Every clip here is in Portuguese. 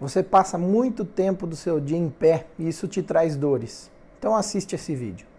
Você passa muito tempo do seu dia em pé e isso te traz dores. Então assiste esse vídeo.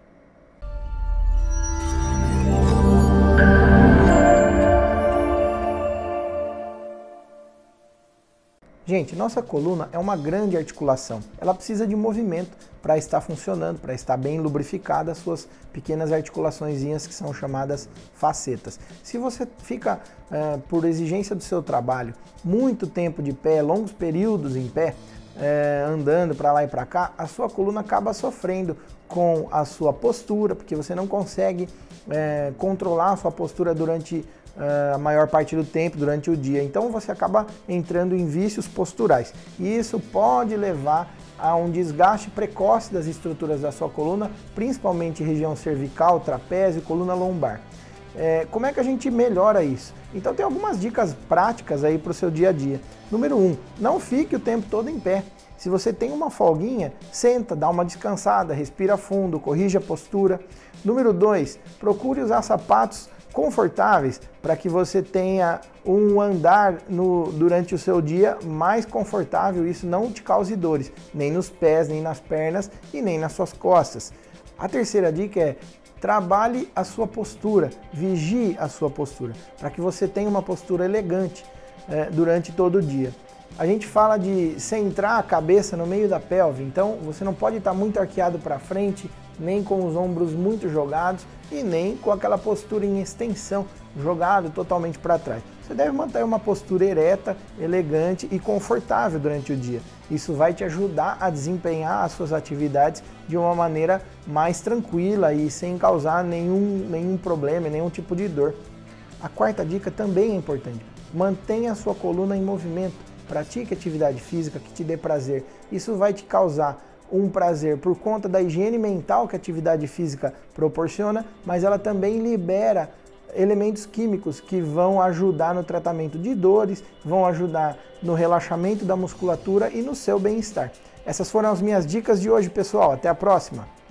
Gente, nossa coluna é uma grande articulação. Ela precisa de movimento para estar funcionando, para estar bem lubrificada as suas pequenas articulações que são chamadas facetas. Se você fica, é, por exigência do seu trabalho, muito tempo de pé, longos períodos em pé, é, andando para lá e para cá, a sua coluna acaba sofrendo com a sua postura, porque você não consegue é, controlar a sua postura durante a maior parte do tempo durante o dia. Então você acaba entrando em vícios posturais. E isso pode levar a um desgaste precoce das estruturas da sua coluna, principalmente região cervical, trapézio, coluna lombar. É, como é que a gente melhora isso? Então tem algumas dicas práticas aí para o seu dia a dia. Número um, não fique o tempo todo em pé. Se você tem uma folguinha, senta, dá uma descansada, respira fundo, corrija a postura. Número dois, procure usar sapatos confortáveis para que você tenha um andar no, durante o seu dia mais confortável. Isso não te cause dores, nem nos pés, nem nas pernas e nem nas suas costas. A terceira dica é trabalhe a sua postura, vigie a sua postura, para que você tenha uma postura elegante é, durante todo o dia. A gente fala de centrar a cabeça no meio da pelve, então você não pode estar muito arqueado para frente, nem com os ombros muito jogados e nem com aquela postura em extensão, jogado totalmente para trás. Você deve manter uma postura ereta, elegante e confortável durante o dia. Isso vai te ajudar a desempenhar as suas atividades de uma maneira mais tranquila e sem causar nenhum, nenhum problema, nenhum tipo de dor. A quarta dica também é importante. Mantenha a sua coluna em movimento. Pratique atividade física que te dê prazer. Isso vai te causar um prazer por conta da higiene mental que a atividade física proporciona, mas ela também libera elementos químicos que vão ajudar no tratamento de dores, vão ajudar no relaxamento da musculatura e no seu bem-estar. Essas foram as minhas dicas de hoje, pessoal. Até a próxima!